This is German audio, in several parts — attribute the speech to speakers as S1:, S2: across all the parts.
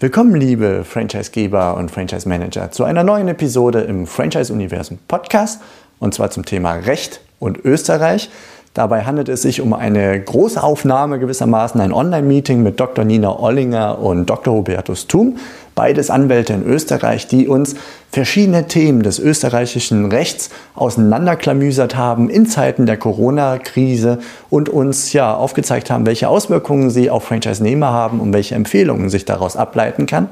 S1: Willkommen, liebe Franchisegeber und Franchise Manager, zu einer neuen Episode im Franchise Universum Podcast und zwar zum Thema Recht und Österreich. Dabei handelt es sich um eine große Aufnahme gewissermaßen, ein Online-Meeting mit Dr. Nina Ollinger und Dr. Hubertus Thum, beides Anwälte in Österreich, die uns verschiedene Themen des österreichischen Rechts auseinanderklamüsert haben in Zeiten der Corona-Krise und uns ja aufgezeigt haben, welche Auswirkungen sie auf Franchise-Nehmer haben und welche Empfehlungen sich daraus ableiten kann.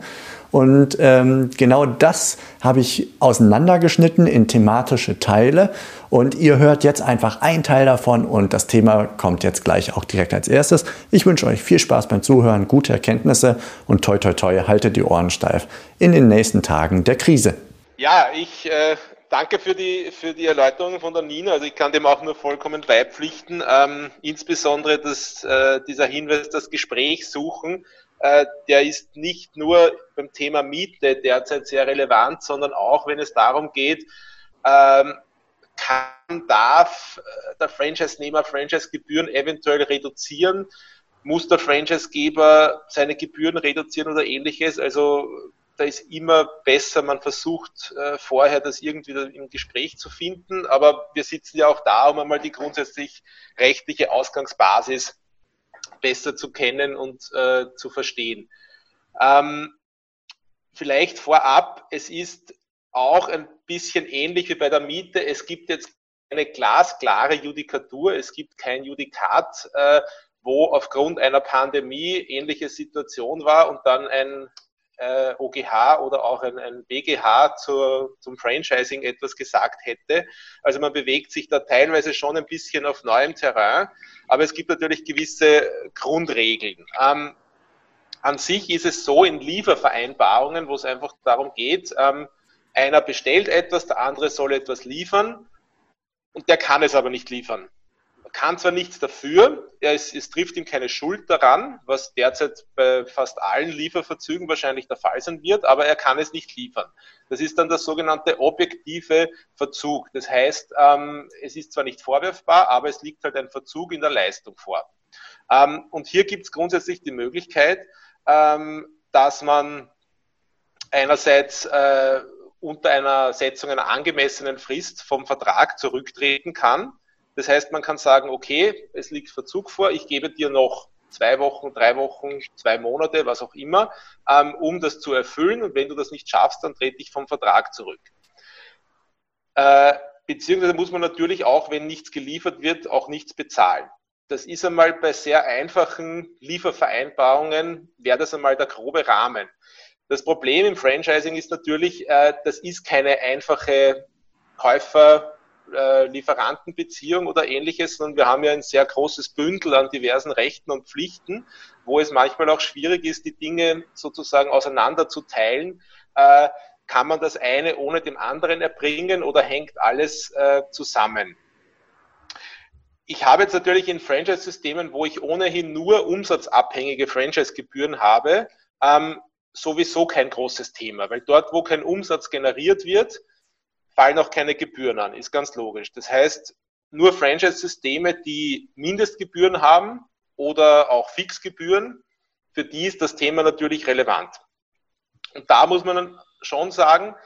S1: Und ähm, genau das habe ich auseinandergeschnitten in thematische Teile. Und ihr hört jetzt einfach einen Teil davon und das Thema kommt jetzt gleich auch direkt als erstes. Ich wünsche euch viel Spaß beim Zuhören, gute Erkenntnisse und toi toi toi, haltet die Ohren steif in den nächsten Tagen der Krise.
S2: Ja, ich äh, danke für die, für die Erläuterung von der Nina. Also ich kann dem auch nur vollkommen beipflichten. Ähm, insbesondere das, äh, dieser Hinweis, das Gespräch suchen der ist nicht nur beim Thema Miete derzeit sehr relevant, sondern auch, wenn es darum geht, ähm, kann, darf äh, der Franchise-Nehmer Franchise-Gebühren eventuell reduzieren? Muss der Franchise-Geber seine Gebühren reduzieren oder ähnliches? Also da ist immer besser, man versucht äh, vorher das irgendwie im Gespräch zu finden, aber wir sitzen ja auch da, um einmal die grundsätzlich rechtliche Ausgangsbasis besser zu kennen und äh, zu verstehen. Ähm, vielleicht vorab, es ist auch ein bisschen ähnlich wie bei der Miete. Es gibt jetzt eine glasklare Judikatur, es gibt kein Judikat, äh, wo aufgrund einer Pandemie ähnliche Situation war und dann ein äh, OGH oder auch ein, ein BGH zur, zum Franchising etwas gesagt hätte. Also man bewegt sich da teilweise schon ein bisschen auf neuem Terrain, aber es gibt natürlich gewisse Grundregeln. Ähm, an sich ist es so in Liefervereinbarungen, wo es einfach darum geht, ähm, einer bestellt etwas, der andere soll etwas liefern und der kann es aber nicht liefern kann zwar nichts dafür, es, es, trifft ihm keine Schuld daran, was derzeit bei fast allen Lieferverzügen wahrscheinlich der Fall sein wird, aber er kann es nicht liefern. Das ist dann der sogenannte objektive Verzug. Das heißt, ähm, es ist zwar nicht vorwerfbar, aber es liegt halt ein Verzug in der Leistung vor. Ähm, und hier gibt es grundsätzlich die Möglichkeit, ähm, dass man einerseits äh, unter einer Setzung einer angemessenen Frist vom Vertrag zurücktreten kann das heißt, man kann sagen, okay, es liegt Verzug vor, ich gebe dir noch zwei Wochen, drei Wochen, zwei Monate, was auch immer, ähm, um das zu erfüllen. Und wenn du das nicht schaffst, dann trete ich vom Vertrag zurück. Äh, beziehungsweise muss man natürlich auch, wenn nichts geliefert wird, auch nichts bezahlen. Das ist einmal bei sehr einfachen Liefervereinbarungen, wäre das einmal der grobe Rahmen. Das Problem im Franchising ist natürlich, äh, das ist keine einfache Käufer- äh, Lieferantenbeziehung oder ähnliches, sondern wir haben ja ein sehr großes Bündel an diversen Rechten und Pflichten, wo es manchmal auch schwierig ist, die Dinge sozusagen auseinander zu teilen. Äh, kann man das eine ohne dem anderen erbringen oder hängt alles äh, zusammen? Ich habe jetzt natürlich in Franchise-Systemen, wo ich ohnehin nur umsatzabhängige Franchise-Gebühren habe, ähm, sowieso kein großes Thema, weil dort, wo kein Umsatz generiert wird, fallen auch keine Gebühren an, ist ganz logisch. Das heißt, nur Franchise-Systeme, die Mindestgebühren haben oder auch Fixgebühren, für die ist das Thema natürlich relevant. Und da muss man schon sagen,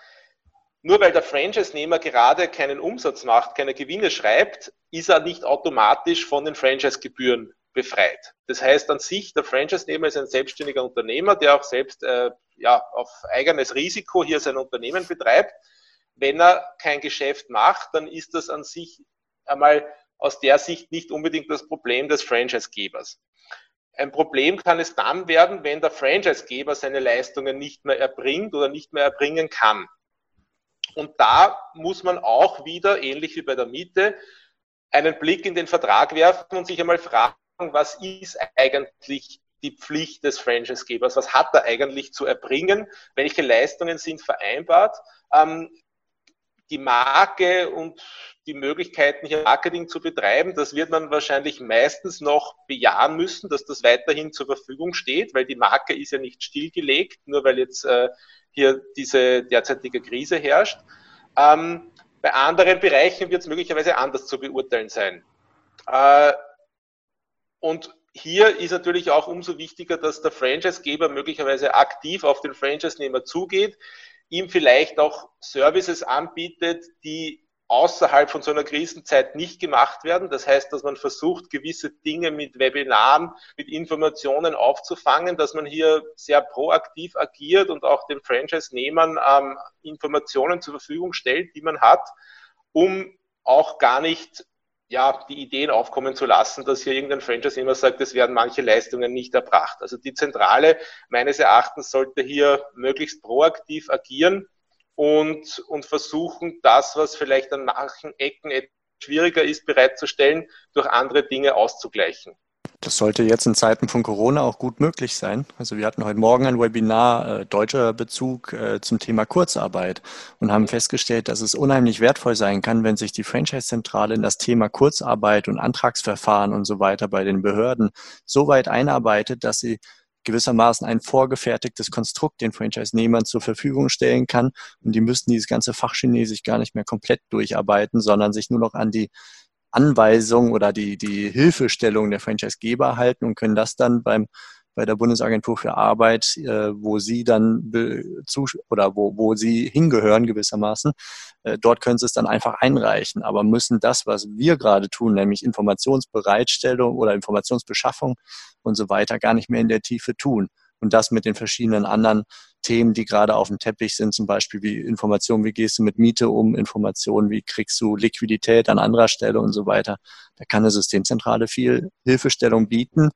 S2: nur weil der Franchise-Nehmer gerade keinen Umsatz macht, keine Gewinne schreibt, ist er nicht automatisch von den Franchise-Gebühren befreit. Das heißt an sich, der Franchise-Nehmer ist ein selbstständiger Unternehmer, der auch selbst äh, ja, auf eigenes Risiko hier sein Unternehmen betreibt wenn er kein Geschäft macht, dann ist das an sich einmal aus der Sicht nicht unbedingt das Problem des Franchisegebers. Ein Problem kann es dann werden, wenn der Franchisegeber seine Leistungen nicht mehr erbringt oder nicht mehr erbringen kann. Und da muss man auch wieder, ähnlich wie bei der Miete, einen Blick in den Vertrag werfen und sich einmal fragen, was ist eigentlich die Pflicht des Franchisegebers? Was hat er eigentlich zu erbringen? Welche Leistungen sind vereinbart? Ähm, die Marke und die Möglichkeiten, hier Marketing zu betreiben, das wird man wahrscheinlich meistens noch bejahen müssen, dass das weiterhin zur Verfügung steht, weil die Marke ist ja nicht stillgelegt, nur weil jetzt äh, hier diese derzeitige Krise herrscht. Ähm, bei anderen Bereichen wird es möglicherweise anders zu beurteilen sein. Äh, und hier ist natürlich auch umso wichtiger, dass der Franchisegeber möglicherweise aktiv auf den Franchise-Nehmer zugeht, ihm vielleicht auch Services anbietet, die außerhalb von so einer Krisenzeit nicht gemacht werden. Das heißt, dass man versucht, gewisse Dinge mit Webinaren, mit Informationen aufzufangen, dass man hier sehr proaktiv agiert und auch den Franchise-Nehmern ähm, Informationen zur Verfügung stellt, die man hat, um auch gar nicht ja, die Ideen aufkommen zu lassen, dass hier irgendein Franchise immer sagt, es werden manche Leistungen nicht erbracht. Also die Zentrale meines Erachtens sollte hier möglichst proaktiv agieren und, und versuchen, das, was vielleicht an manchen Ecken schwieriger ist bereitzustellen, durch andere Dinge auszugleichen.
S1: Das sollte jetzt in Zeiten von Corona auch gut möglich sein. Also wir hatten heute Morgen ein Webinar äh, deutscher Bezug äh, zum Thema Kurzarbeit und haben festgestellt, dass es unheimlich wertvoll sein kann, wenn sich die Franchise-Zentrale in das Thema Kurzarbeit und Antragsverfahren und so weiter bei den Behörden so weit einarbeitet, dass sie gewissermaßen ein vorgefertigtes Konstrukt den Franchise-Nehmern zur Verfügung stellen kann. Und die müssten dieses ganze Fachchinesisch gar nicht mehr komplett durcharbeiten, sondern sich nur noch an die Anweisung oder die, die Hilfestellung der Franchisegeber halten und können das dann beim bei der Bundesagentur für Arbeit, äh, wo sie dann zu, oder wo, wo sie hingehören gewissermaßen, äh, dort können sie es dann einfach einreichen, aber müssen das, was wir gerade tun, nämlich Informationsbereitstellung oder Informationsbeschaffung und so weiter, gar nicht mehr in der Tiefe tun. Und das mit den verschiedenen anderen Themen, die gerade auf dem Teppich sind, zum Beispiel wie Informationen, wie gehst du mit Miete um, Informationen, wie kriegst du Liquidität an anderer Stelle und so weiter. Da kann eine Systemzentrale viel Hilfestellung bieten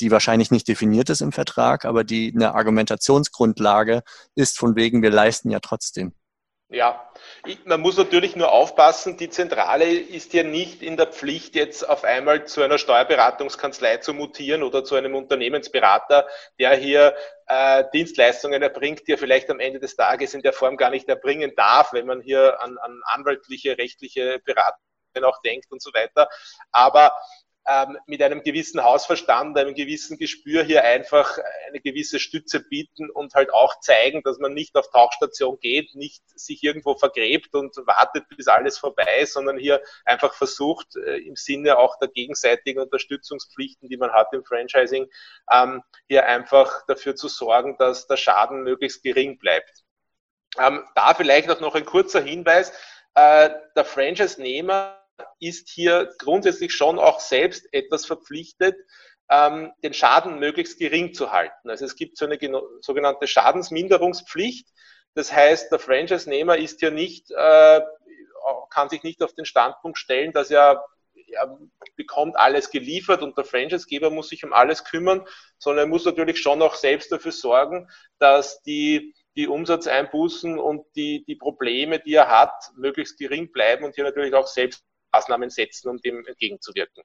S1: die wahrscheinlich nicht definiert ist im Vertrag, aber die eine Argumentationsgrundlage ist, von wegen wir leisten ja trotzdem.
S2: Ja, man muss natürlich nur aufpassen, die Zentrale ist ja nicht in der Pflicht, jetzt auf einmal zu einer Steuerberatungskanzlei zu mutieren oder zu einem Unternehmensberater, der hier äh, Dienstleistungen erbringt, die er vielleicht am Ende des Tages in der Form gar nicht erbringen darf, wenn man hier an, an anwaltliche, rechtliche Beratungen auch denkt und so weiter. Aber ähm, mit einem gewissen Hausverstand, einem gewissen Gespür hier einfach eine gewisse Stütze bieten und halt auch zeigen, dass man nicht auf Tauchstation geht, nicht sich irgendwo vergräbt und wartet, bis alles vorbei ist, sondern hier einfach versucht, äh, im Sinne auch der gegenseitigen Unterstützungspflichten, die man hat im Franchising, ähm, hier einfach dafür zu sorgen, dass der Schaden möglichst gering bleibt. Ähm, da vielleicht auch noch ein kurzer Hinweis. Äh, der Franchise-Nehmer ist hier grundsätzlich schon auch selbst etwas verpflichtet, ähm, den Schaden möglichst gering zu halten. Also es gibt so eine sogenannte Schadensminderungspflicht. Das heißt, der Franchise-Nehmer ist ja nicht, äh, kann sich nicht auf den Standpunkt stellen, dass er er bekommt alles geliefert und der Franchisegeber muss sich um alles kümmern, sondern er muss natürlich schon auch selbst dafür sorgen, dass die, die Umsatzeinbußen und die, die Probleme, die er hat, möglichst gering bleiben und hier natürlich auch selbst Maßnahmen setzen, um dem entgegenzuwirken.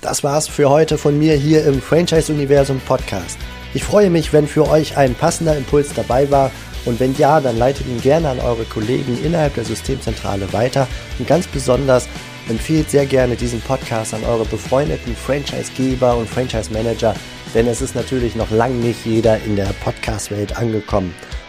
S1: Das war's für heute von mir hier im Franchise Universum Podcast. Ich freue mich, wenn für euch ein passender Impuls dabei war und wenn ja, dann leitet ihn gerne an eure Kollegen innerhalb der Systemzentrale weiter und ganz besonders empfehlt sehr gerne diesen Podcast an eure befreundeten Franchisegeber und Franchise-Manager, denn es ist natürlich noch lange nicht jeder in der Podcast-Welt angekommen.